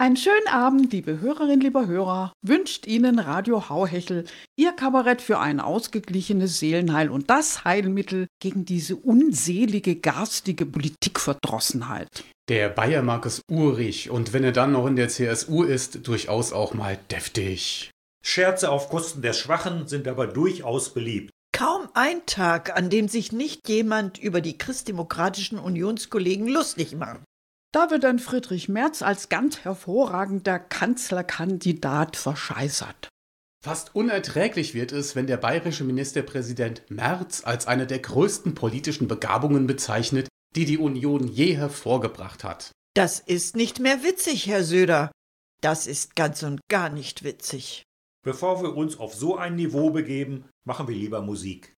Einen schönen Abend, liebe Hörerinnen, lieber Hörer, wünscht Ihnen Radio Hauhechel, Ihr Kabarett für ein ausgeglichenes Seelenheil und das Heilmittel gegen diese unselige, garstige Politikverdrossenheit. Der Bayer mag es urig und wenn er dann noch in der CSU ist, durchaus auch mal deftig. Scherze auf Kosten der Schwachen sind aber durchaus beliebt. Kaum ein Tag, an dem sich nicht jemand über die christdemokratischen Unionskollegen lustig macht. Da wird ein Friedrich Merz als ganz hervorragender Kanzlerkandidat verscheißert. Fast unerträglich wird es, wenn der bayerische Ministerpräsident Merz als eine der größten politischen Begabungen bezeichnet, die die Union je hervorgebracht hat. Das ist nicht mehr witzig, Herr Söder. Das ist ganz und gar nicht witzig. Bevor wir uns auf so ein Niveau begeben, machen wir lieber Musik.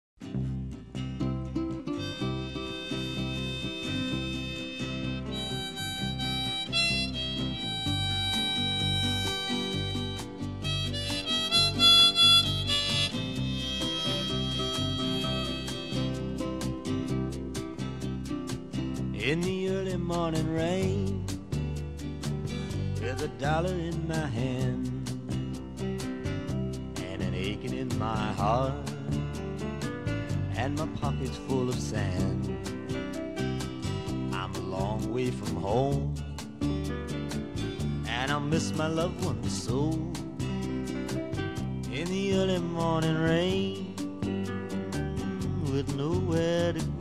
In the early morning rain with a dollar in my hand and an aching in my heart and my pockets full of sand. I'm a long way from home and I miss my loved ones so. In the early morning rain with nowhere to go.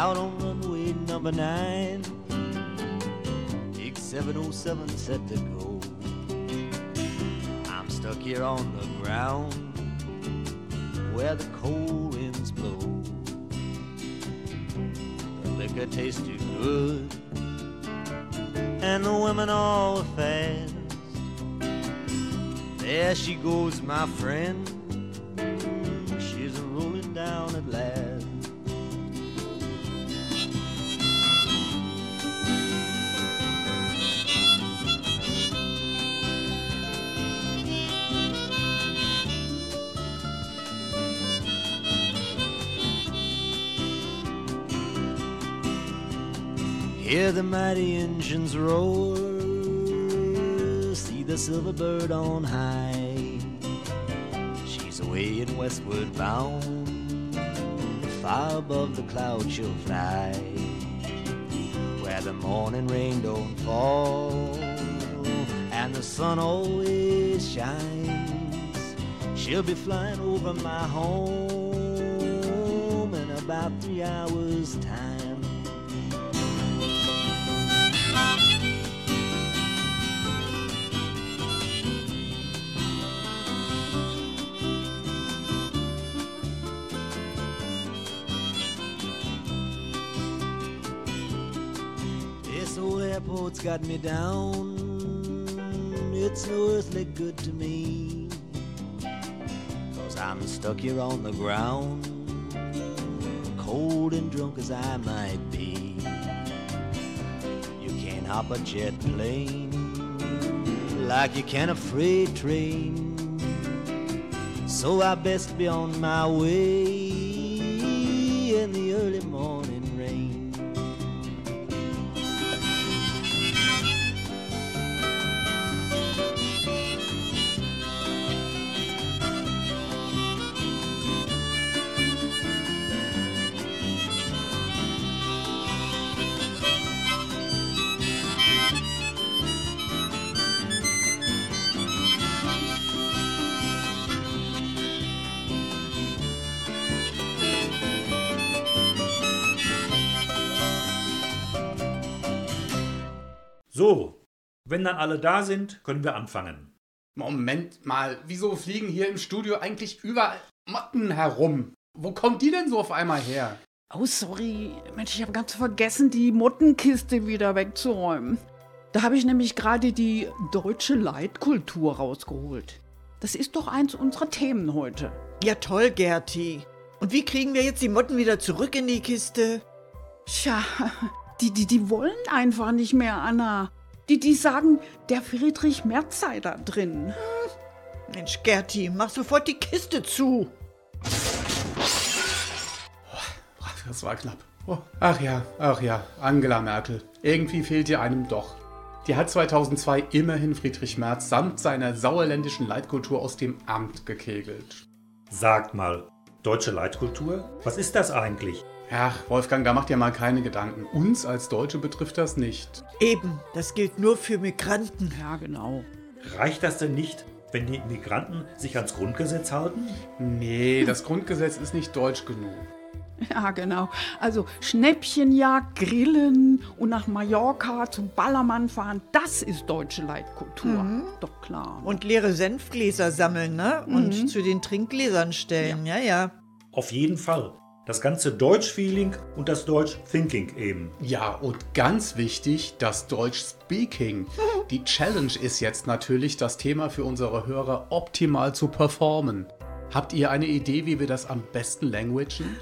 Out on runway number nine. Big 707 set to go. I'm stuck here on the ground where the cold winds blow. The liquor tastes too good, and the women all fast. There she goes, my friend. The mighty engines roar, see the silver bird on high. She's away in westward bound, far above the clouds she'll fly. Where the morning rain don't fall, and the sun always shines. She'll be flying over my home in about three hours' time. Airport's got me down. It's no earthly good to me. Cause I'm stuck here on the ground, cold and drunk as I might be. You can't hop a jet plane like you can a freight train. So I best be on my way wenn dann alle da sind, können wir anfangen. Moment mal, wieso fliegen hier im Studio eigentlich überall Motten herum? Wo kommt die denn so auf einmal her? Oh, sorry. Mensch, ich habe ganz vergessen, die Mottenkiste wieder wegzuräumen. Da habe ich nämlich gerade die deutsche Leitkultur rausgeholt. Das ist doch eins unserer Themen heute. Ja, toll, Gerti. Und wie kriegen wir jetzt die Motten wieder zurück in die Kiste? Tja, die, die, die wollen einfach nicht mehr, Anna. Die, die sagen, der Friedrich Merz sei da drin. Mensch, Gerti, mach sofort die Kiste zu. Das war knapp. Oh, ach ja, ach ja, Angela Merkel. Irgendwie fehlt ihr einem doch. Die hat 2002 immerhin Friedrich Merz samt seiner sauerländischen Leitkultur aus dem Amt gekegelt. Sagt mal, deutsche Leitkultur? Was ist das eigentlich? Ach, Wolfgang, da macht ihr mal keine Gedanken. Uns als Deutsche betrifft das nicht. Eben, das gilt nur für Migranten. Ja, genau. Reicht das denn nicht, wenn die Migranten sich ans Grundgesetz halten? Nee, das Grundgesetz ist nicht deutsch genug. Ja, genau. Also Schnäppchenjagd, Grillen und nach Mallorca zum Ballermann fahren, das ist deutsche Leitkultur. Doch klar. Und leere Senfgläser sammeln, ne? Und zu den Trinkgläsern stellen. Ja, ja. Auf jeden Fall. Das ganze Deutsch-Feeling und das Deutsch-Thinking eben. Ja, und ganz wichtig, das Deutsch-Speaking. Die Challenge ist jetzt natürlich, das Thema für unsere Hörer optimal zu performen. Habt ihr eine Idee, wie wir das am besten languagen?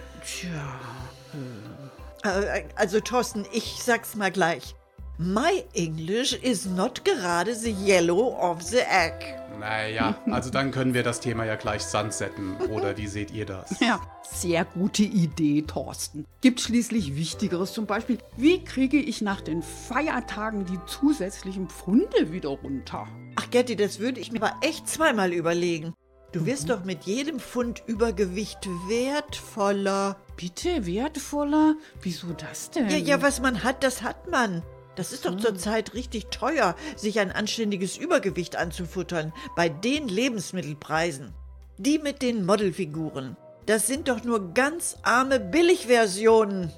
Äh, Also, Thorsten, ich sag's mal gleich. My English is not gerade the yellow of the egg. Naja, also dann können wir das Thema ja gleich sunsetten. Oder wie seht ihr das? Ja, sehr gute Idee, Thorsten. Gibt schließlich Wichtigeres, zum Beispiel, wie kriege ich nach den Feiertagen die zusätzlichen Pfunde wieder runter? Ach, Gerti, das würde ich mir aber echt zweimal überlegen. Du wirst doch mit jedem Pfund Übergewicht wertvoller. Bitte wertvoller? Wieso das denn? Ja, ja, was man hat, das hat man. Das ist doch zurzeit richtig teuer, sich ein anständiges Übergewicht anzufuttern bei den Lebensmittelpreisen. Die mit den Modelfiguren. Das sind doch nur ganz arme Billigversionen.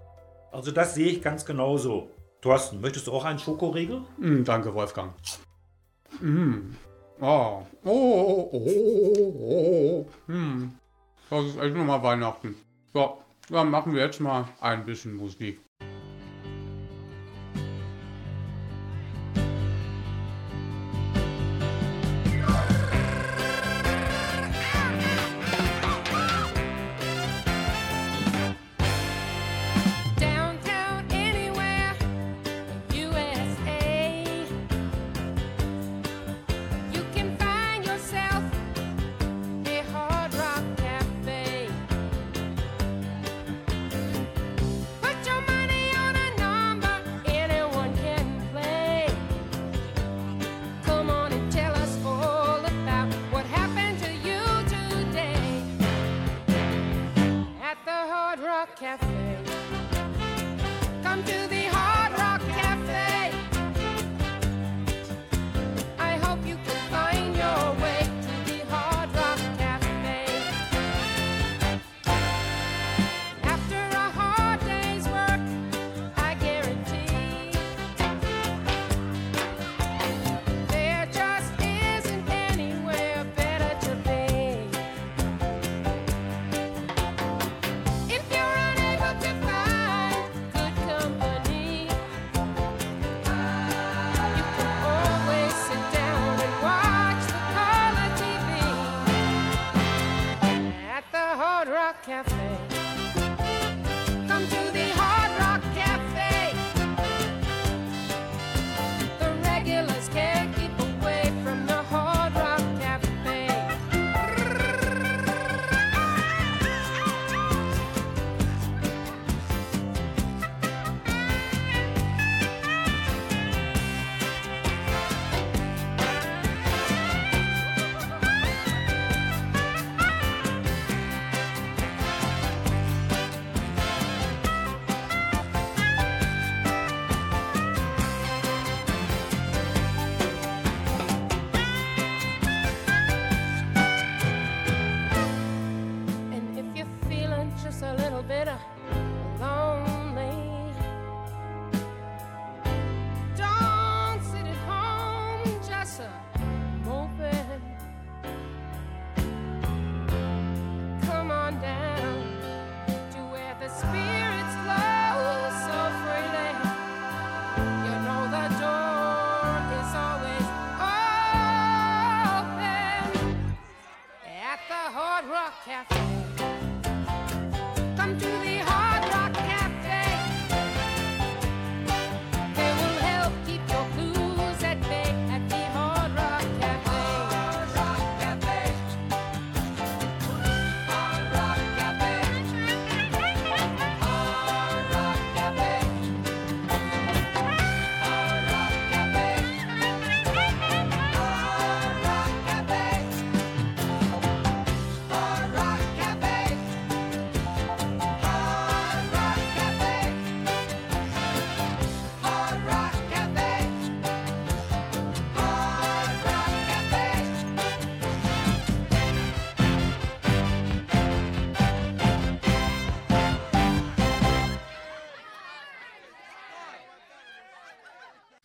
Also das sehe ich ganz genauso. Thorsten, möchtest du auch einen Schokoriegel? Mm, danke, Wolfgang. Mm. Oh. Oh, oh, oh, oh, oh. Hm. Das ist echt nochmal Weihnachten. So, dann machen wir jetzt mal ein bisschen Musik.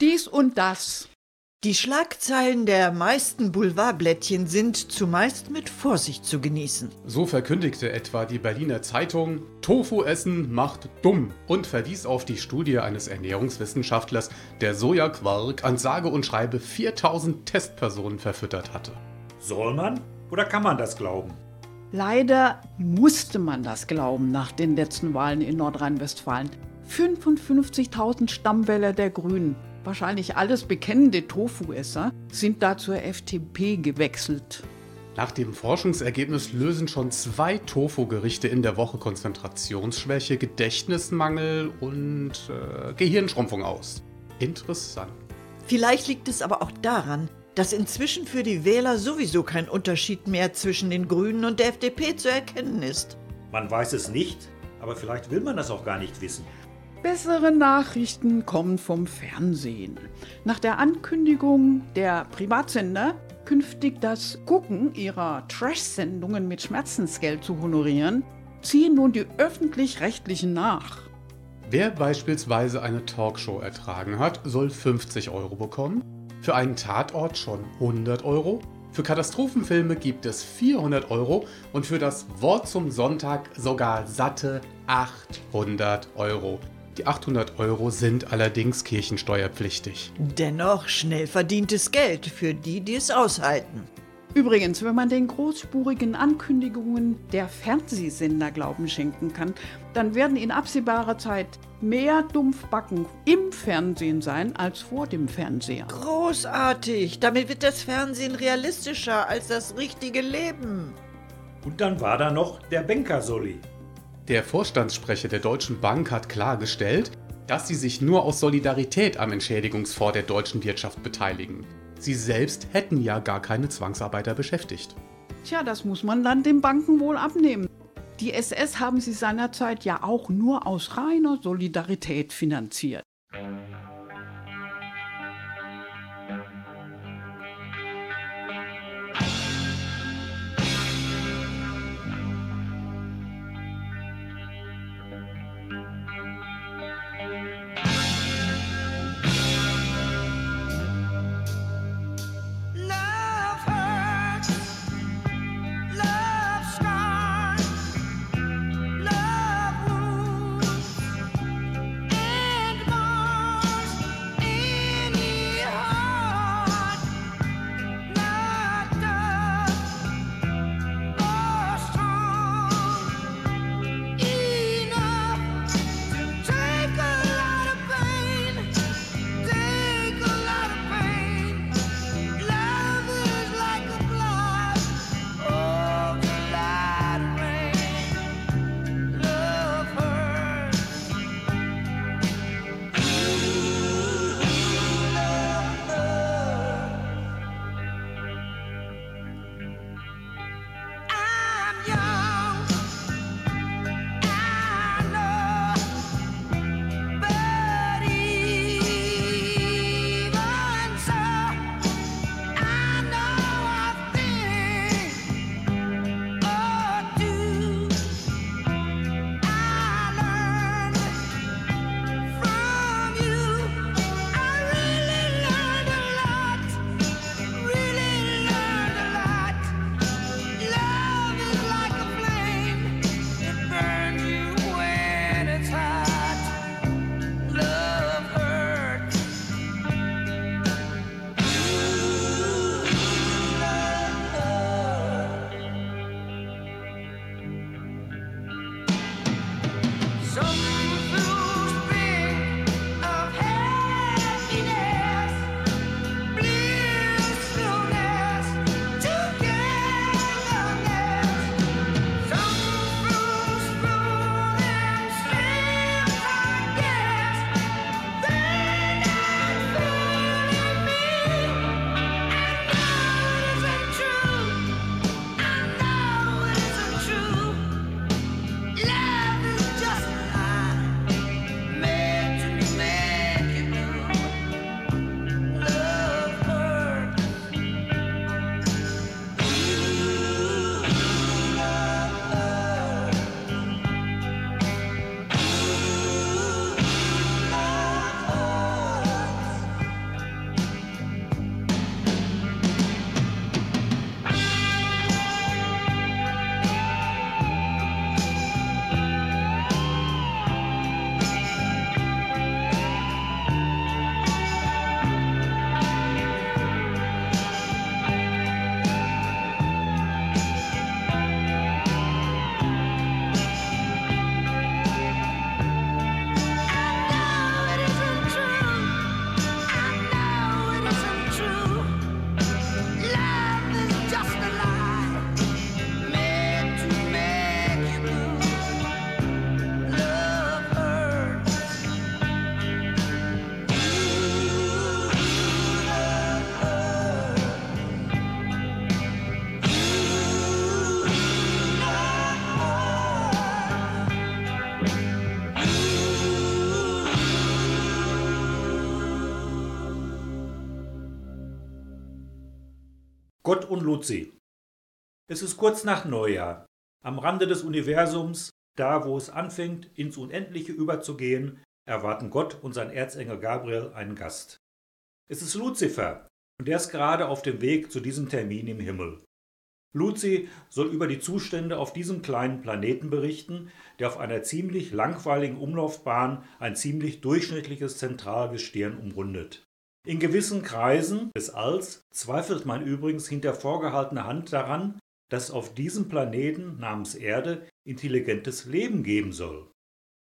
Dies und das. Die Schlagzeilen der meisten Boulevardblättchen sind zumeist mit Vorsicht zu genießen. So verkündigte etwa die Berliner Zeitung, Tofu essen macht dumm und verwies auf die Studie eines Ernährungswissenschaftlers, der Sojaquark an sage und schreibe 4000 Testpersonen verfüttert hatte. Soll man oder kann man das glauben? Leider musste man das glauben nach den letzten Wahlen in Nordrhein-Westfalen. 55.000 Stammwähler der Grünen, wahrscheinlich alles bekennende Tofuesser, sind da zur FDP gewechselt. Nach dem Forschungsergebnis lösen schon zwei Tofu-Gerichte in der Woche Konzentrationsschwäche, Gedächtnismangel und äh, Gehirnschrumpfung aus. Interessant. Vielleicht liegt es aber auch daran, dass inzwischen für die Wähler sowieso kein Unterschied mehr zwischen den Grünen und der FDP zu erkennen ist. Man weiß es nicht, aber vielleicht will man das auch gar nicht wissen. Bessere Nachrichten kommen vom Fernsehen. Nach der Ankündigung der Privatsender, künftig das Gucken ihrer Trash-Sendungen mit Schmerzensgeld zu honorieren, ziehen nun die öffentlich-rechtlichen nach. Wer beispielsweise eine Talkshow ertragen hat, soll 50 Euro bekommen, für einen Tatort schon 100 Euro, für Katastrophenfilme gibt es 400 Euro und für das Wort zum Sonntag sogar satte 800 Euro. Die 800 Euro sind allerdings kirchensteuerpflichtig. Dennoch schnell verdientes Geld für die, die es aushalten. Übrigens, wenn man den großspurigen Ankündigungen der Fernsehsender Glauben schenken kann, dann werden in absehbarer Zeit mehr Dumpfbacken im Fernsehen sein als vor dem Fernseher. Großartig! Damit wird das Fernsehen realistischer als das richtige Leben. Und dann war da noch der Banker-Solli. Der Vorstandssprecher der Deutschen Bank hat klargestellt, dass sie sich nur aus Solidarität am Entschädigungsfonds der deutschen Wirtschaft beteiligen. Sie selbst hätten ja gar keine Zwangsarbeiter beschäftigt. Tja, das muss man dann den Banken wohl abnehmen. Die SS haben sie seinerzeit ja auch nur aus reiner Solidarität finanziert. Luzi. Es ist kurz nach Neujahr. Am Rande des Universums, da wo es anfängt, ins Unendliche überzugehen, erwarten Gott und sein Erzengel Gabriel einen Gast. Es ist Luzifer, und der ist gerade auf dem Weg zu diesem Termin im Himmel. Luzi soll über die Zustände auf diesem kleinen Planeten berichten, der auf einer ziemlich langweiligen Umlaufbahn ein ziemlich durchschnittliches Zentralgestirn umrundet. In gewissen Kreisen des Alls zweifelt man übrigens hinter vorgehaltener Hand daran, dass auf diesem Planeten namens Erde intelligentes Leben geben soll.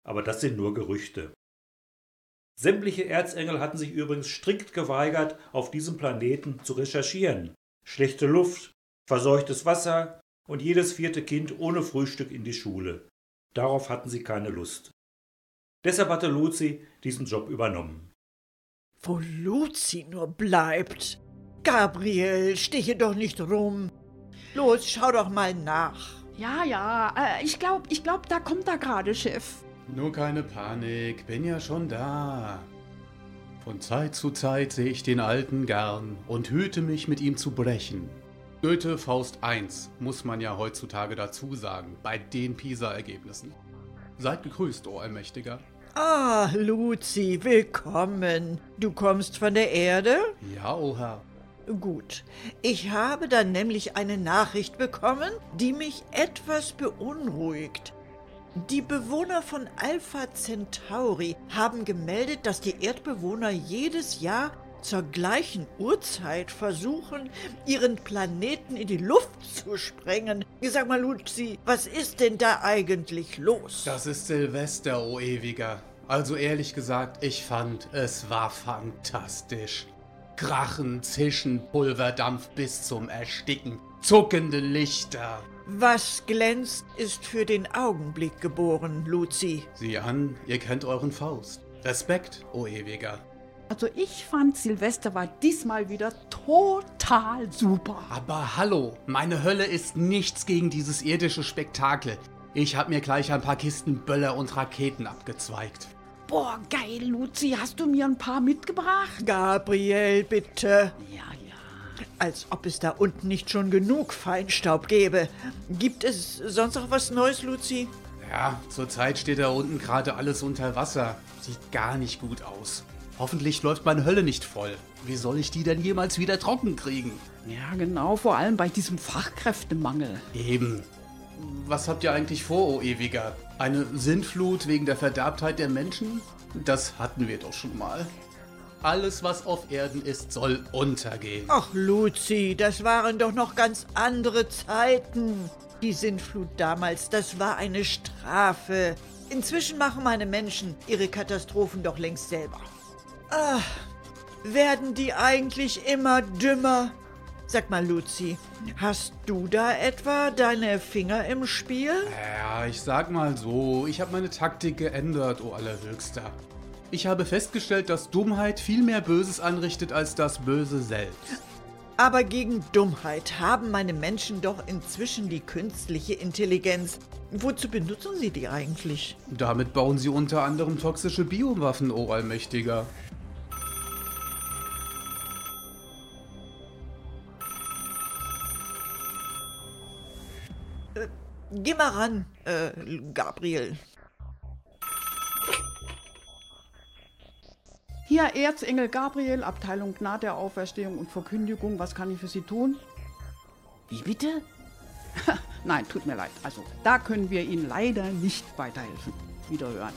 Aber das sind nur Gerüchte. Sämtliche Erzengel hatten sich übrigens strikt geweigert, auf diesem Planeten zu recherchieren. Schlechte Luft, verseuchtes Wasser und jedes vierte Kind ohne Frühstück in die Schule. Darauf hatten sie keine Lust. Deshalb hatte Luzi diesen Job übernommen. Wo Luzi nur bleibt. Gabriel, steche doch nicht rum. Los, schau doch mal nach. Ja, ja, äh, ich glaube, ich glaub, da kommt er gerade, Chef. Nur keine Panik, bin ja schon da. Von Zeit zu Zeit sehe ich den Alten gern und hüte mich, mit ihm zu brechen. Goethe Faust 1 muss man ja heutzutage dazu sagen, bei den PISA-Ergebnissen. Seid gegrüßt, o Allmächtiger. Ah, Luzi, willkommen. Du kommst von der Erde? Ja, o Herr. Gut. Ich habe dann nämlich eine Nachricht bekommen, die mich etwas beunruhigt. Die Bewohner von Alpha Centauri haben gemeldet, dass die Erdbewohner jedes Jahr zur gleichen Uhrzeit versuchen, ihren Planeten in die Luft zu sprengen. Sag mal, Luzi, was ist denn da eigentlich los? Das ist Silvester, o Ewiger. Also ehrlich gesagt, ich fand, es war fantastisch. Krachen, Zischen, Pulverdampf bis zum Ersticken, zuckende Lichter. Was glänzt, ist für den Augenblick geboren, Luzi. Sieh an, ihr kennt euren Faust. Respekt, o Ewiger. Also ich fand Silvester war diesmal wieder total super. Aber hallo, meine Hölle ist nichts gegen dieses irdische Spektakel. Ich hab mir gleich ein paar Kisten Böller und Raketen abgezweigt. Boah, geil, Luzi, hast du mir ein paar mitgebracht? Gabriel, bitte. Ja, ja. Als ob es da unten nicht schon genug Feinstaub gäbe. Gibt es sonst noch was Neues, Luzi? Ja, zurzeit steht da unten gerade alles unter Wasser. Sieht gar nicht gut aus. Hoffentlich läuft meine Hölle nicht voll. Wie soll ich die denn jemals wieder trocken kriegen? Ja, genau, vor allem bei diesem Fachkräftemangel. Eben. Was habt ihr eigentlich vor, o Ewiger? Eine Sintflut wegen der Verderbtheit der Menschen? Das hatten wir doch schon mal. Alles, was auf Erden ist, soll untergehen. Ach, Luzi, das waren doch noch ganz andere Zeiten. Die Sintflut damals, das war eine Strafe. Inzwischen machen meine Menschen ihre Katastrophen doch längst selber. Ah, werden die eigentlich immer dümmer? Sag mal, Luzi, hast du da etwa deine Finger im Spiel? Ja, ich sag mal so, ich habe meine Taktik geändert, o Allerhöchster. Ich habe festgestellt, dass Dummheit viel mehr Böses anrichtet als das Böse selbst. Aber gegen Dummheit haben meine Menschen doch inzwischen die künstliche Intelligenz. Wozu benutzen sie die eigentlich? Damit bauen sie unter anderem toxische Biowaffen, o Allmächtiger. Geh mal ran, äh, Gabriel. Hier, Erzengel Gabriel, Abteilung Gnade der Auferstehung und Verkündigung. Was kann ich für Sie tun? Wie bitte? Nein, tut mir leid. Also, da können wir Ihnen leider nicht weiterhelfen. Wiederhören.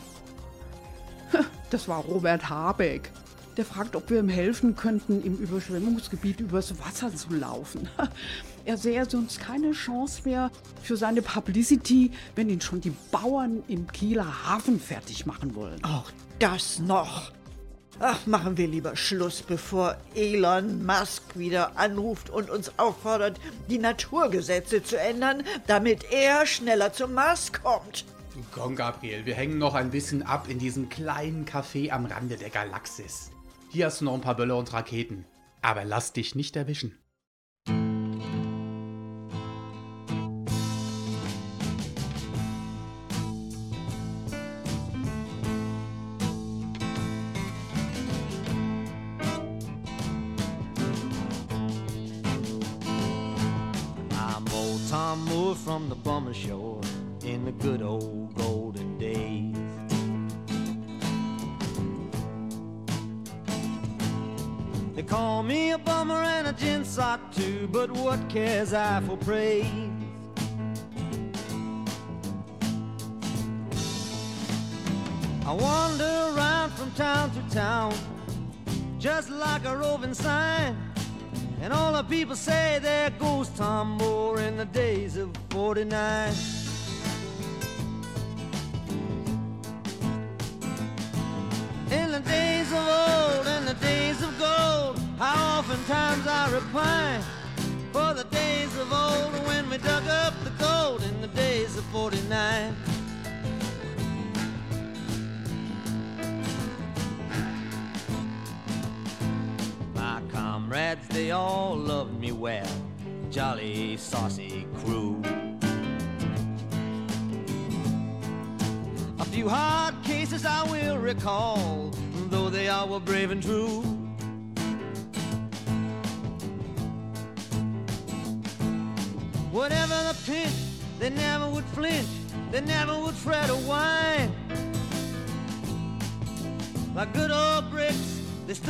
Das war Robert Habeck. Der fragt, ob wir ihm helfen könnten, im Überschwemmungsgebiet übers Wasser zu laufen. Er sähe sonst keine Chance mehr für seine Publicity, wenn ihn schon die Bauern im Kieler Hafen fertig machen wollen. Auch das noch. Ach, machen wir lieber Schluss, bevor Elon Musk wieder anruft und uns auffordert, die Naturgesetze zu ändern, damit er schneller zum Mars kommt. Komm, Gabriel, wir hängen noch ein bisschen ab in diesem kleinen Café am Rande der Galaxis. Hier hast du noch ein paar Böller und Raketen. Aber lass dich nicht erwischen. Praise?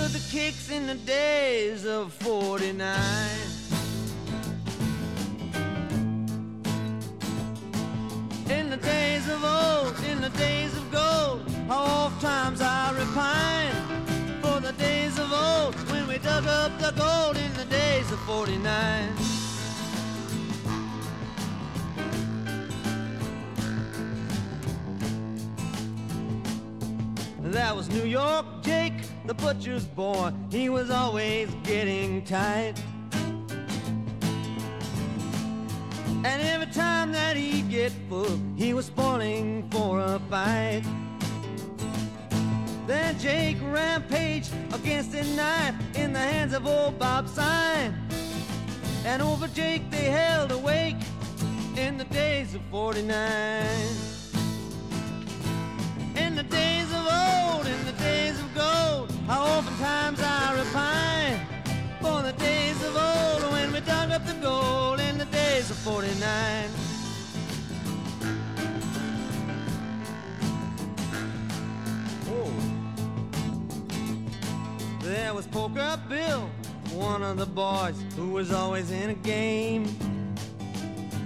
Stood the kicks in the days of 49. In the days of old, in the days of gold, how oft times I repine for the days of old when we dug up the gold in the days of 49. That was New York the butcher's boy. He was always getting tight. And every time that he'd get full, he was spoiling for a fight. Then Jake rampaged against a knife in the hands of old Bob Sign. And over Jake they held awake in the days of 49. In the days of old, in the days of gold, how oftentimes I repine for the days of old when we dug up the gold in the days of 49. Oh. There was Poker Bill, one of the boys who was always in a game.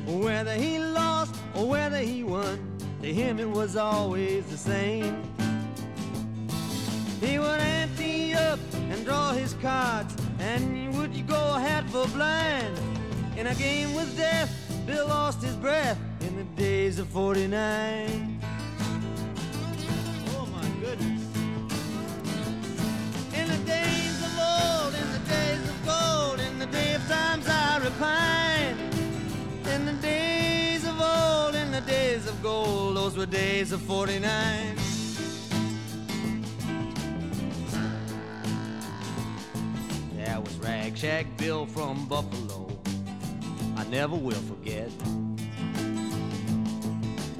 Whether he lost or whether he won, to him it was always the same. He would ante up and draw his cards, and would you go hat for blind? In a game with death, Bill lost his breath in the days of 49. Oh my goodness. In the days of old, in the days of gold, in the day of times I repine. In the days of old, in the days of gold, those were days of 49. Rag Shack Bill from Buffalo. I never will forget.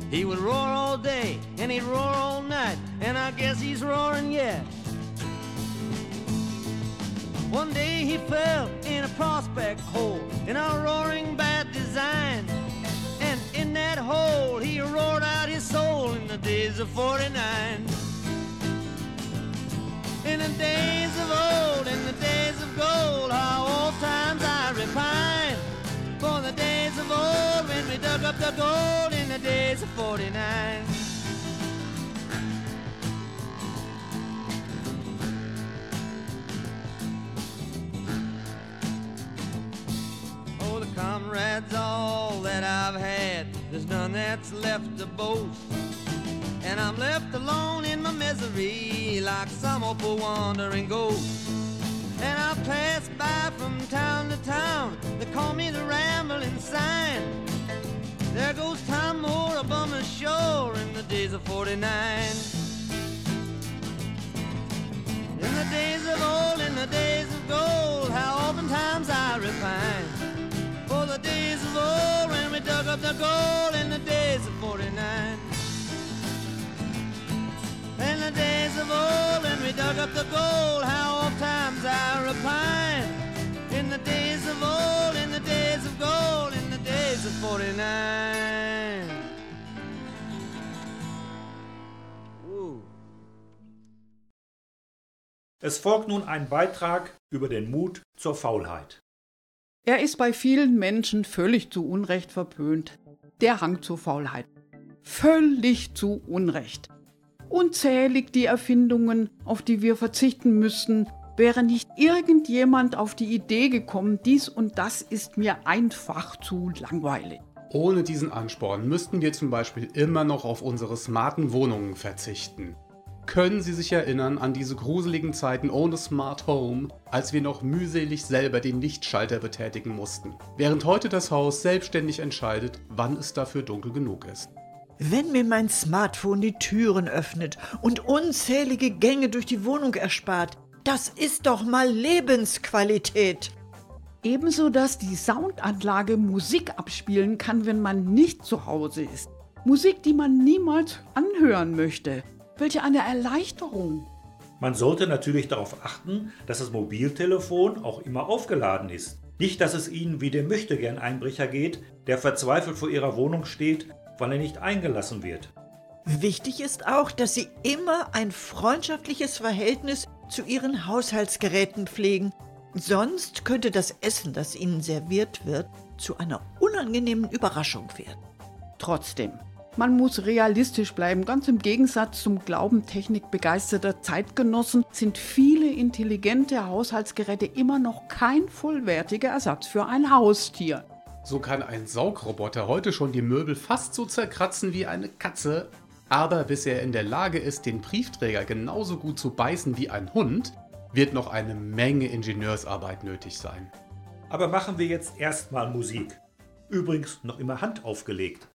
He would roar all day and he'd roar all night, and I guess he's roaring yet. One day he fell in a prospect hole in a roaring bad design. And in that hole he roared out his soul in the days of 49. In the days of old, in the days gold, how old times I repine. For the days of old when we dug up the gold in the days of 49. Oh, the comrades, all that I've had, there's none that's left to boast. And I'm left alone in my misery, like some poor wandering ghost. And I pass by from town to town, they call me the rambling sign. There goes Tom Moore up on the shore in the days of 49. In the days of old, in the days of gold, how oftentimes I repine. For the days of old when we dug up the gold in the days of 49. the days of old and we dug up the gold. How oft times I repine in the days of old, in the days of gold, in the days of 49. Es folgt nun ein Beitrag über den Mut zur Faulheit. Er ist bei vielen Menschen völlig zu Unrecht verpönt. Der Hang zur Faulheit. Völlig zu Unrecht. Unzählig die Erfindungen, auf die wir verzichten müssten, wäre nicht irgendjemand auf die Idee gekommen, dies und das ist mir einfach zu langweilig. Ohne diesen Ansporn müssten wir zum Beispiel immer noch auf unsere smarten Wohnungen verzichten. Können Sie sich erinnern an diese gruseligen Zeiten ohne Smart Home, als wir noch mühselig selber den Lichtschalter betätigen mussten, während heute das Haus selbstständig entscheidet, wann es dafür dunkel genug ist? Wenn mir mein Smartphone die Türen öffnet und unzählige Gänge durch die Wohnung erspart, das ist doch mal Lebensqualität. Ebenso, dass die Soundanlage Musik abspielen kann, wenn man nicht zu Hause ist. Musik, die man niemals anhören möchte. Welche eine Erleichterung. Man sollte natürlich darauf achten, dass das Mobiltelefon auch immer aufgeladen ist. Nicht, dass es Ihnen wie dem Möchtegern-Einbrecher geht, der verzweifelt vor Ihrer Wohnung steht, weil er nicht eingelassen wird. Wichtig ist auch, dass Sie immer ein freundschaftliches Verhältnis zu Ihren Haushaltsgeräten pflegen. Sonst könnte das Essen, das Ihnen serviert wird, zu einer unangenehmen Überraschung werden. Trotzdem, man muss realistisch bleiben. Ganz im Gegensatz zum Glauben technikbegeisterter Zeitgenossen sind viele intelligente Haushaltsgeräte immer noch kein vollwertiger Ersatz für ein Haustier. So kann ein Saugroboter heute schon die Möbel fast so zerkratzen wie eine Katze, aber bis er in der Lage ist, den Briefträger genauso gut zu beißen wie ein Hund, wird noch eine Menge Ingenieursarbeit nötig sein. Aber machen wir jetzt erstmal Musik. Übrigens noch immer handaufgelegt.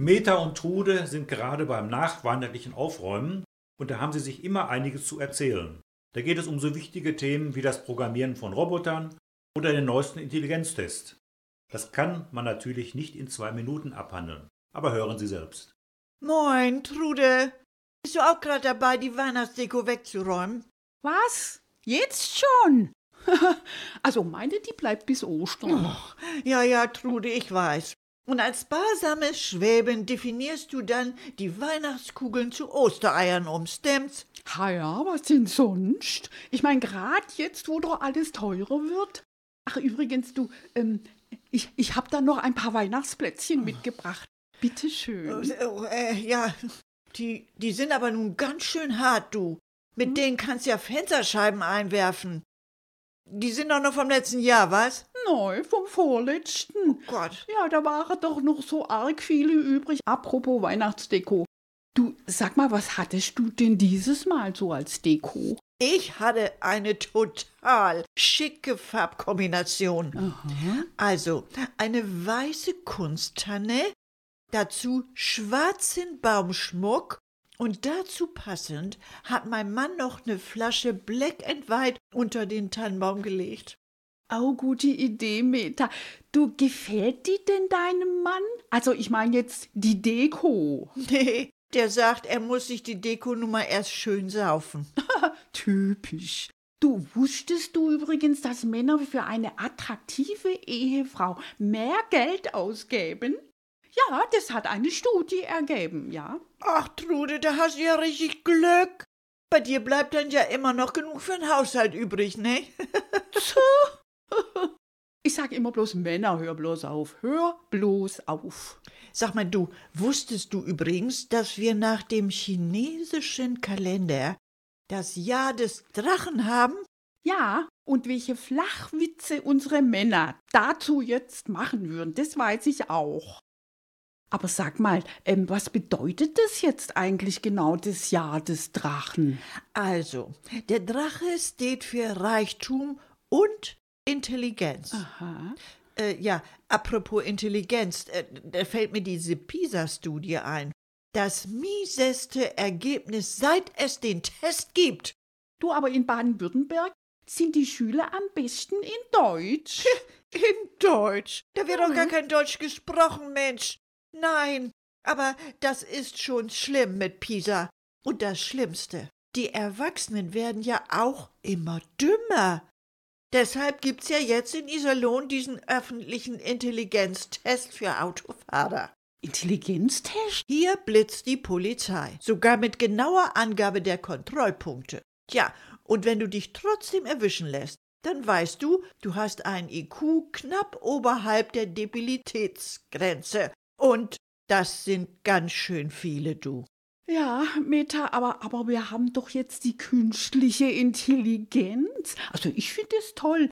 Meta und Trude sind gerade beim nachweihnachtlichen Aufräumen und da haben sie sich immer einiges zu erzählen. Da geht es um so wichtige Themen wie das Programmieren von Robotern oder den neuesten Intelligenztest. Das kann man natürlich nicht in zwei Minuten abhandeln, aber hören Sie selbst. Moin, Trude. Bist du auch gerade dabei, die Weihnachtsdeko wegzuräumen? Was? Jetzt schon? also meine, die bleibt bis Ostern. Ja, ja, Trude, ich weiß. Und als sparsames Schwäben definierst du dann die Weihnachtskugeln zu Ostereiern um, stimmt's? Ha ja, was denn sonst? Ich meine, gerade jetzt, wo doch alles teurer wird. Ach, übrigens, du, ähm, ich, ich hab da noch ein paar Weihnachtsplätzchen mitgebracht. Bitte schön. Oh, äh, ja, die, die sind aber nun ganz schön hart, du. Mit denen kannst du ja Fensterscheiben einwerfen. Die sind doch noch vom letzten Jahr, was? Neu, vom vorletzten. Gott. Ja, da waren doch noch so arg viele übrig. Apropos Weihnachtsdeko. Du, sag mal, was hattest du denn dieses Mal so als Deko? Ich hatte eine total schicke Farbkombination. Also eine weiße Kunsttanne, dazu schwarzen Baumschmuck und dazu passend hat mein Mann noch eine Flasche Black and White unter den Tannenbaum gelegt. Oh, gute Idee, Meta. Du, gefällt die denn deinem Mann? Also, ich meine jetzt die Deko. Nee, der sagt, er muss sich die Dekonummer erst schön saufen. Typisch. Du, wusstest du übrigens, dass Männer für eine attraktive Ehefrau mehr Geld ausgeben? Ja, das hat eine Studie ergeben, ja. Ach, Trude, da hast du ja richtig Glück. Bei dir bleibt dann ja immer noch genug für den Haushalt übrig, ne? Ich sag immer bloß Männer, hör bloß auf, hör bloß auf. Sag mal, du, wusstest du übrigens, dass wir nach dem chinesischen Kalender das Jahr des Drachen haben? Ja, und welche Flachwitze unsere Männer dazu jetzt machen würden, das weiß ich auch. Aber sag mal, ähm, was bedeutet das jetzt eigentlich genau, das Jahr des Drachen? Also, der Drache steht für Reichtum und Intelligenz. Aha. Äh, ja, apropos Intelligenz, äh, da fällt mir diese PISA-Studie ein. Das mieseste Ergebnis, seit es den Test gibt. Du, aber in Baden-Württemberg sind die Schüler am besten in Deutsch. In Deutsch. Da wird doch gar kein Deutsch gesprochen, Mensch. Nein, aber das ist schon schlimm mit Pisa. Und das Schlimmste, die Erwachsenen werden ja auch immer dümmer. Deshalb gibt's ja jetzt in Iserlohn diesen öffentlichen Intelligenztest für Autofahrer. Intelligenztest? Hier blitzt die Polizei, sogar mit genauer Angabe der Kontrollpunkte. Tja, und wenn du dich trotzdem erwischen lässt, dann weißt du, du hast ein IQ knapp oberhalb der Debilitätsgrenze. Und das sind ganz schön viele, du. Ja, Meta, aber, aber wir haben doch jetzt die künstliche Intelligenz. Also ich finde es toll.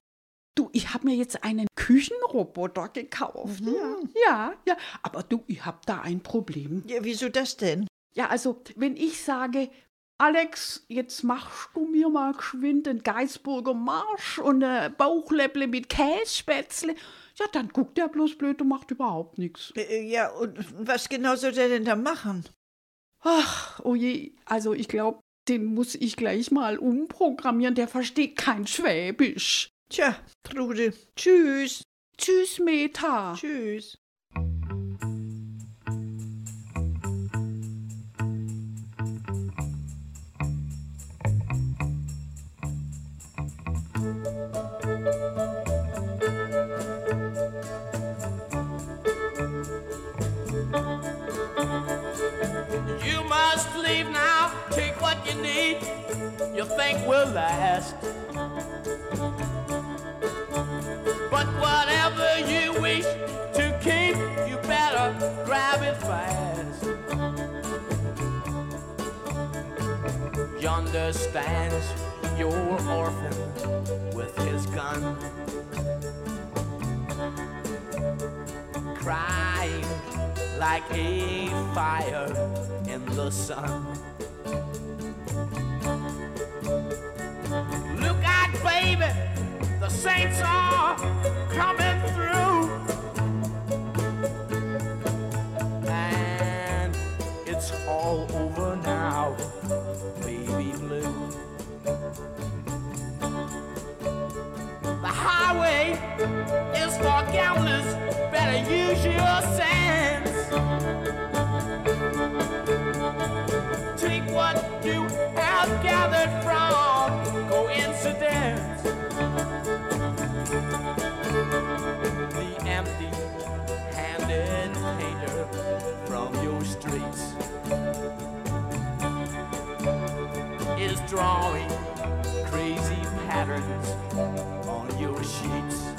Du, ich habe mir jetzt einen Küchenroboter gekauft. Ja, ja, ja. Aber du, ich habe da ein Problem. Ja, wieso das denn? Ja, also, wenn ich sage, Alex, jetzt machst du mir mal geschwind den Geisburger Marsch und ein Bauchläpple mit Kässpätzle, ja, dann guckt der bloß blöd und macht überhaupt nichts. Äh, Ja, und was genau soll der denn da machen? Ach, oh je, also ich glaube, den muss ich gleich mal umprogrammieren, der versteht kein Schwäbisch. Tja, Trude, tschüss. Tschüss, Meta. Tschüss. You think will last. But whatever you wish to keep, you better grab it fast. Yonder stands your orphan with his gun. Crying like a fire in the sun. baby, the saints are coming through. And it's all over now, baby blue. The highway is for gamblers, better use your sense. You have gathered from coincidence. The empty-handed painter from your streets is drawing crazy patterns on your sheets.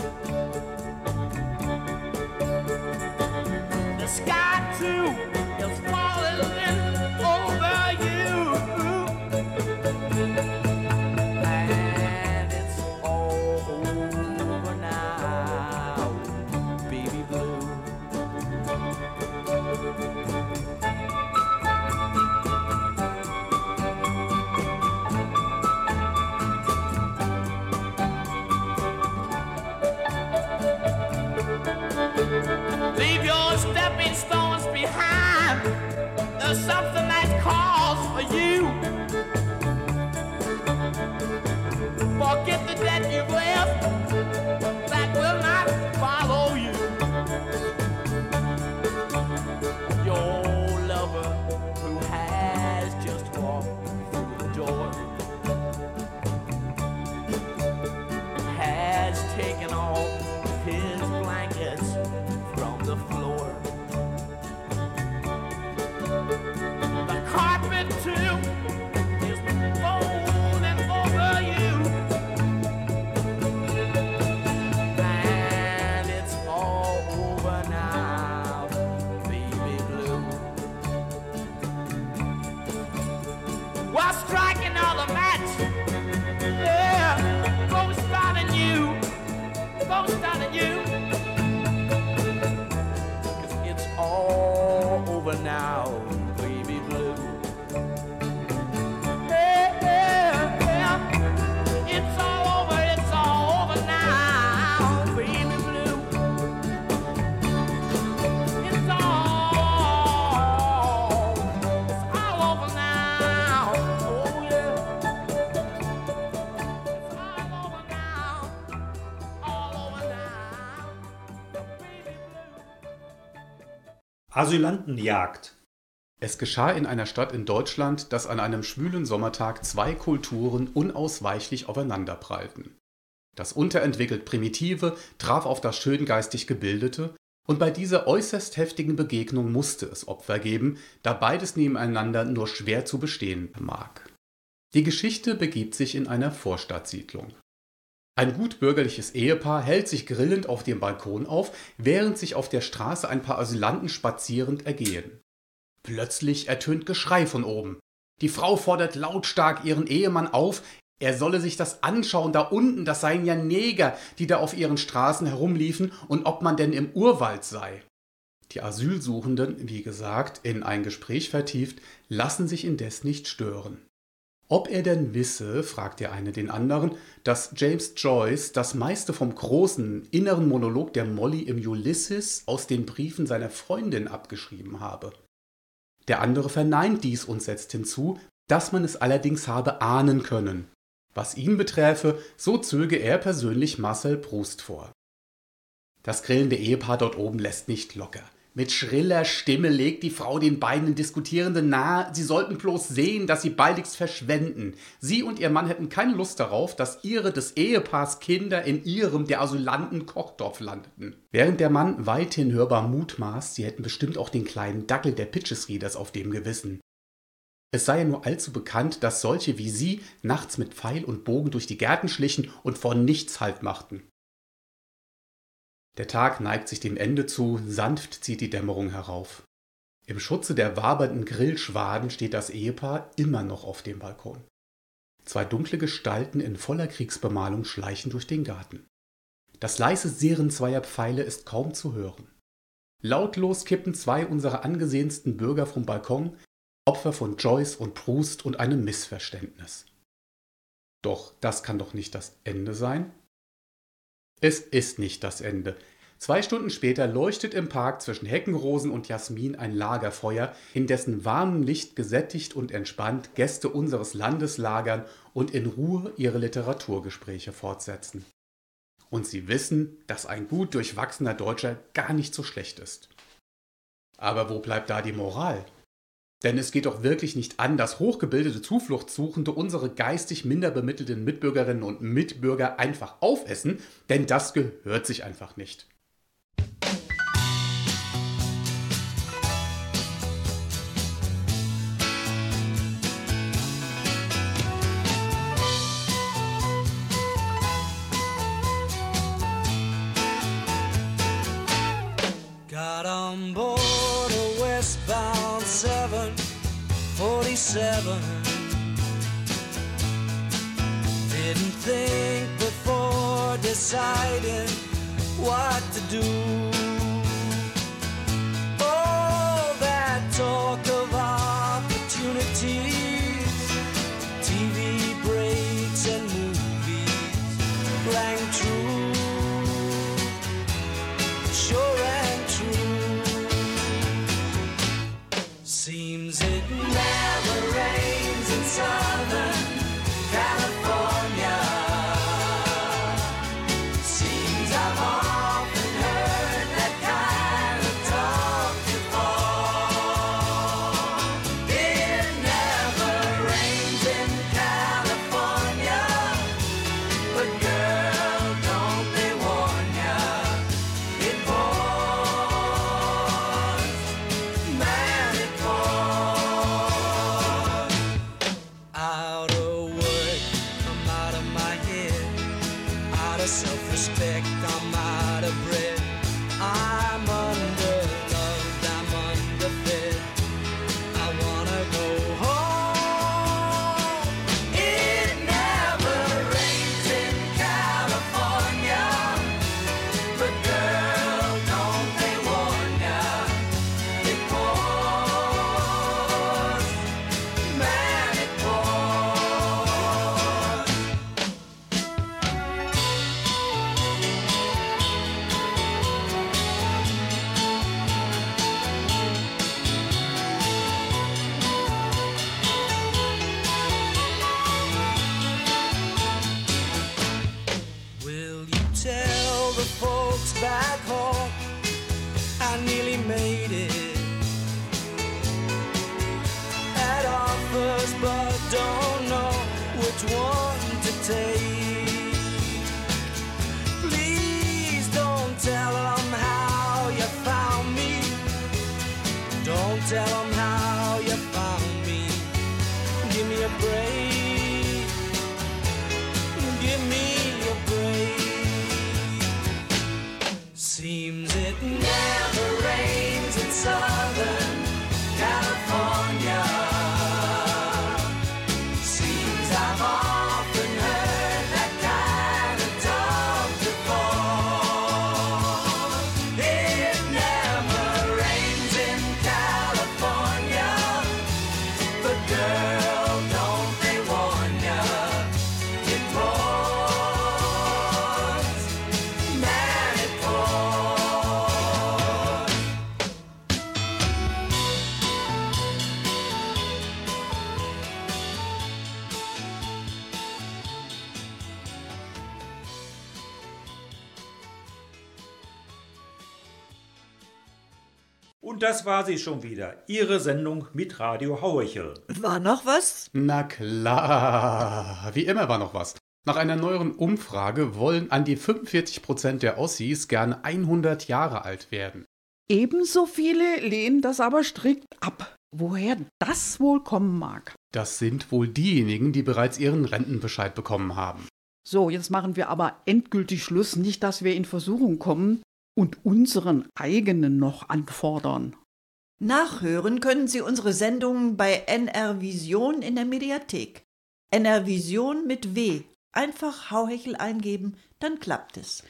Asylantenjagd. Es geschah in einer Stadt in Deutschland, dass an einem schwülen Sommertag zwei Kulturen unausweichlich aufeinanderprallten. Das unterentwickelt Primitive traf auf das schön geistig Gebildete, und bei dieser äußerst heftigen Begegnung musste es Opfer geben, da beides nebeneinander nur schwer zu bestehen vermag. Die Geschichte begibt sich in einer Vorstadtsiedlung. Ein gutbürgerliches Ehepaar hält sich grillend auf dem Balkon auf, während sich auf der Straße ein paar Asylanten spazierend ergehen. Plötzlich ertönt Geschrei von oben. Die Frau fordert lautstark ihren Ehemann auf, er solle sich das anschauen, da unten, das seien ja Neger, die da auf ihren Straßen herumliefen, und ob man denn im Urwald sei. Die Asylsuchenden, wie gesagt, in ein Gespräch vertieft, lassen sich indes nicht stören. Ob er denn wisse, fragt der eine den anderen, dass James Joyce das meiste vom großen inneren Monolog der Molly im Ulysses aus den Briefen seiner Freundin abgeschrieben habe. Der andere verneint dies und setzt hinzu, dass man es allerdings habe ahnen können. Was ihn beträfe, so zöge er persönlich Marcel Proust vor. Das grillende Ehepaar dort oben lässt nicht locker. Mit schriller Stimme legt die Frau den beiden Diskutierenden nahe, sie sollten bloß sehen, dass sie baldigst verschwenden. Sie und ihr Mann hätten keine Lust darauf, dass ihre des Ehepaars Kinder in ihrem der Asylanten Kochtopf landeten. Während der Mann weithin hörbar mutmaßt, sie hätten bestimmt auch den kleinen Dackel der Pitches Readers auf dem Gewissen. Es sei ja nur allzu bekannt, dass solche wie sie nachts mit Pfeil und Bogen durch die Gärten schlichen und vor nichts Halt machten. Der Tag neigt sich dem Ende zu, sanft zieht die Dämmerung herauf. Im Schutze der wabernden Grillschwaden steht das Ehepaar immer noch auf dem Balkon. Zwei dunkle Gestalten in voller Kriegsbemalung schleichen durch den Garten. Das leise Sirren zweier Pfeile ist kaum zu hören. Lautlos kippen zwei unserer angesehensten Bürger vom Balkon, Opfer von Joyce und Proust und einem Missverständnis. Doch das kann doch nicht das Ende sein? Es ist nicht das Ende. Zwei Stunden später leuchtet im Park zwischen Heckenrosen und Jasmin ein Lagerfeuer, in dessen warmem Licht gesättigt und entspannt Gäste unseres Landes lagern und in Ruhe ihre Literaturgespräche fortsetzen. Und sie wissen, dass ein gut durchwachsener Deutscher gar nicht so schlecht ist. Aber wo bleibt da die Moral? Denn es geht doch wirklich nicht an, dass hochgebildete Zufluchtssuchende unsere geistig minder bemittelten Mitbürgerinnen und Mitbürger einfach aufessen, denn das gehört sich einfach nicht. 747. Didn't think before deciding what to do. All that talk of opportunities, TV breaks and movies rang true sure tell them how you found me. Give me a break. Das war sie schon wieder, Ihre Sendung mit Radio Hauechel. War noch was? Na klar, wie immer war noch was. Nach einer neueren Umfrage wollen an die 45% der Ossis gerne 100 Jahre alt werden. Ebenso viele lehnen das aber strikt ab. Woher das wohl kommen mag. Das sind wohl diejenigen, die bereits ihren Rentenbescheid bekommen haben. So, jetzt machen wir aber endgültig Schluss, nicht, dass wir in Versuchung kommen und unseren eigenen noch anfordern. Nachhören können Sie unsere Sendungen bei NR Vision in der Mediathek. NR Vision mit W. Einfach Hauhechel eingeben, dann klappt es.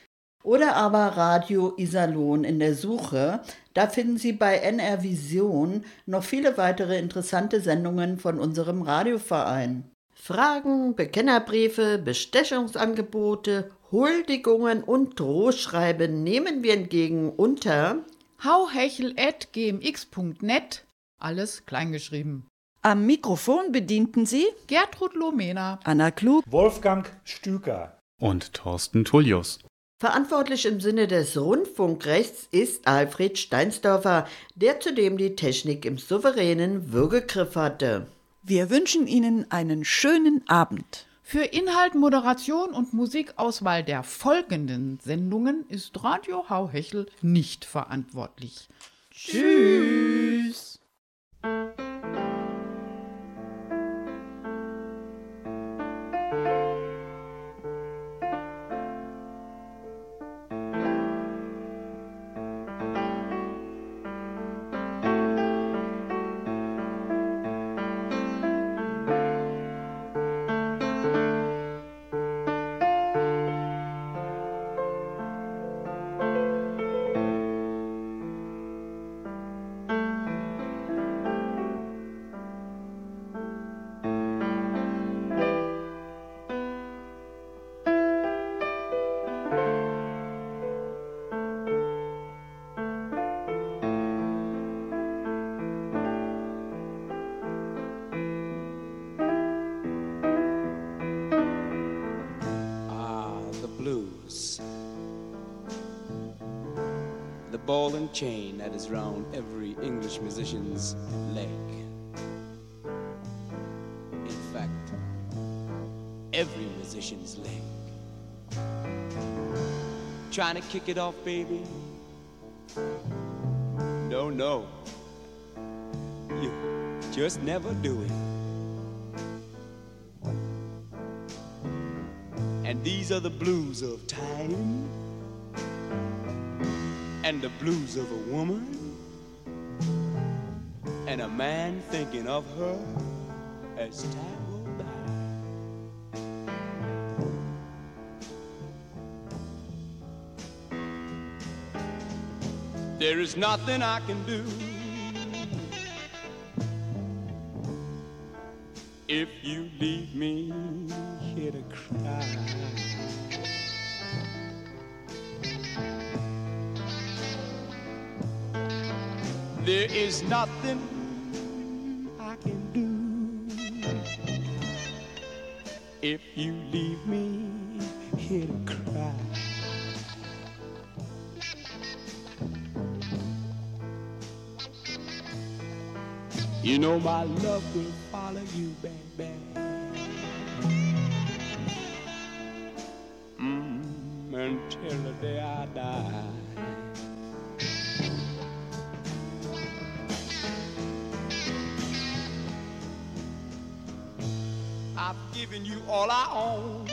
Oder aber Radio Iserlohn in der Suche. Da finden Sie bei NR Vision noch viele weitere interessante Sendungen von unserem Radioverein. Fragen, Bekennerbriefe, Bestechungsangebote, Huldigungen und Drohschreiben nehmen wir entgegen unter hauhechel.gmx.net, alles kleingeschrieben. Am Mikrofon bedienten Sie Gertrud Lomena. Anna Klug. Wolfgang Stüker. Und Thorsten Tullius. Verantwortlich im Sinne des Rundfunkrechts ist Alfred Steinsdorfer, der zudem die Technik im souveränen Würgegriff hatte. Wir wünschen Ihnen einen schönen Abend. Für Inhalt, Moderation und Musikauswahl der folgenden Sendungen ist Radio Hauhechel nicht verantwortlich. Tschüss. Chain that is round every English musician's leg. In fact, every musician's leg. Trying to kick it off, baby? No, no. You just never do it. And these are the blues of time and the blues of a woman and a man thinking of her as time goes by. There is nothing I can do if you leave me here to cry. Is nothing I can do if you leave me here to cry. You know my love will follow you, baby. Mm, until the day I die. All I own.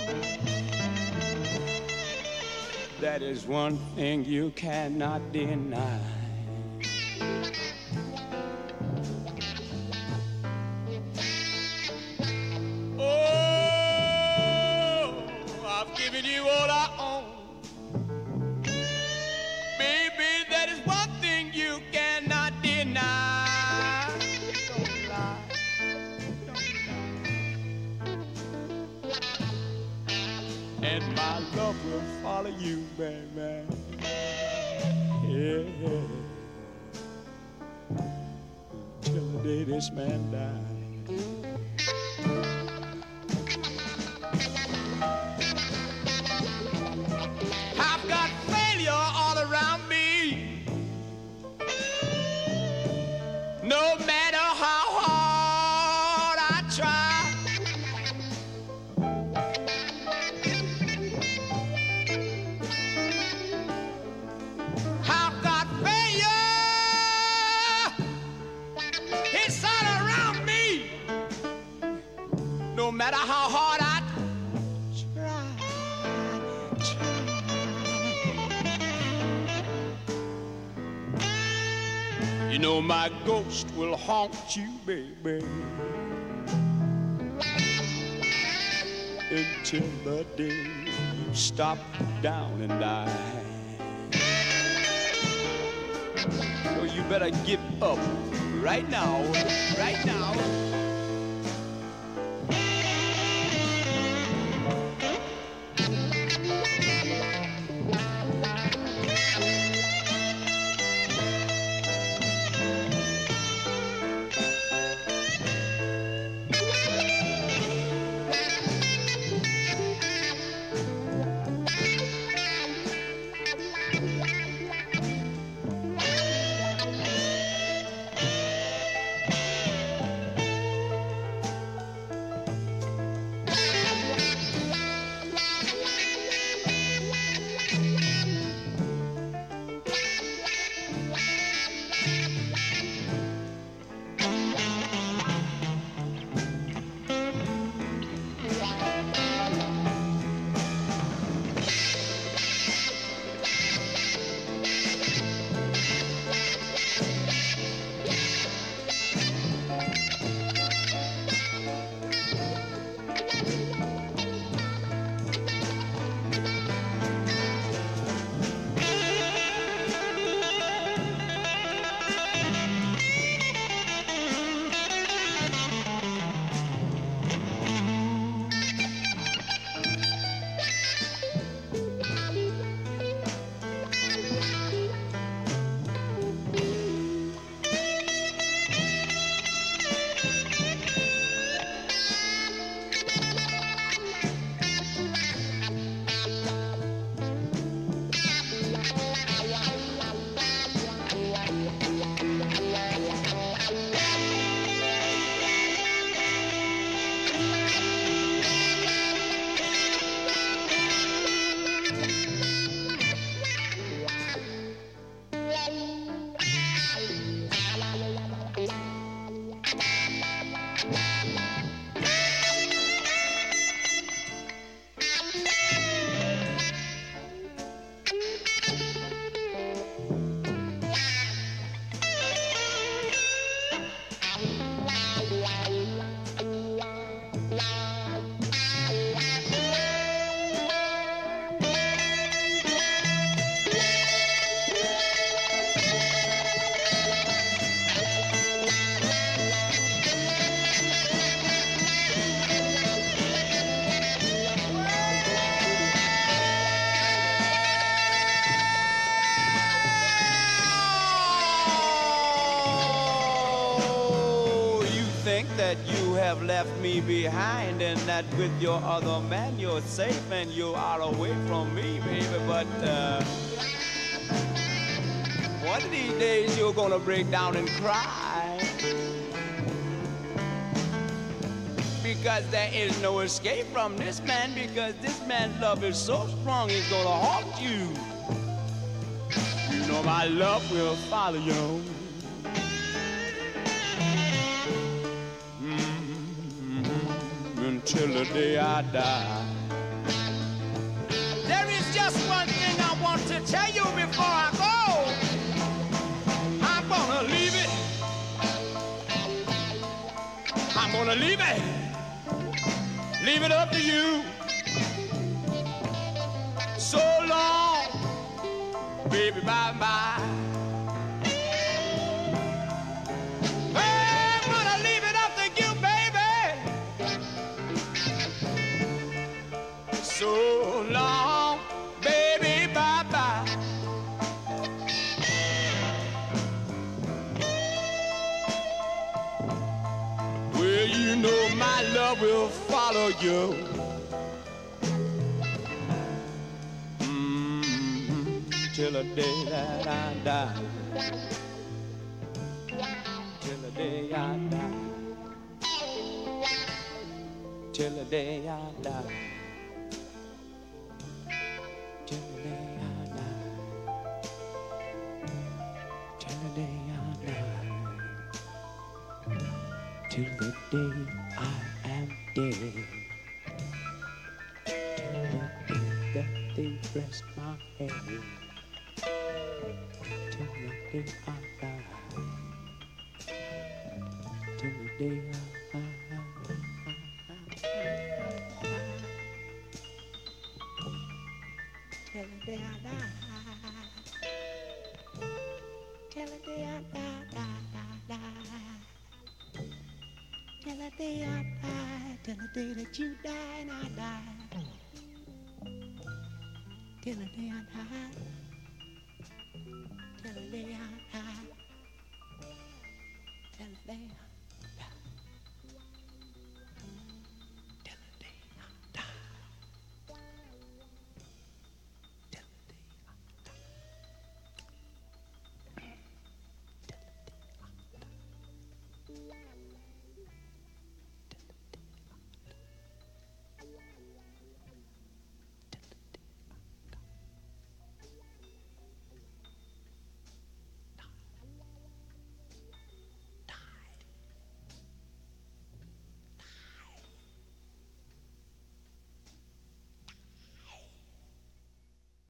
That is one thing you cannot deny. Follow you, baby. Yeah. Till the day this man dies. Ghost will haunt you, baby. Until the day you stop down and die. So you better give up right now, right now. Left me behind and that with your other man you're safe and you are away from me, baby. But uh, one of these days you're gonna break down and cry. Because there is no escape from this man, because this man's love is so strong, he's gonna haunt you. You know my love will follow you. Until the day I die. There is just one thing I want to tell you before I go. I'm gonna leave it. I'm gonna leave it. Leave it up to you. So long, baby, bye bye. Follow you. Mm, Till the day that I die. Till the day I die. Till the day I die. Till the day I die. Till the day I die. Till the day I am dead. Rest my head. Till the day I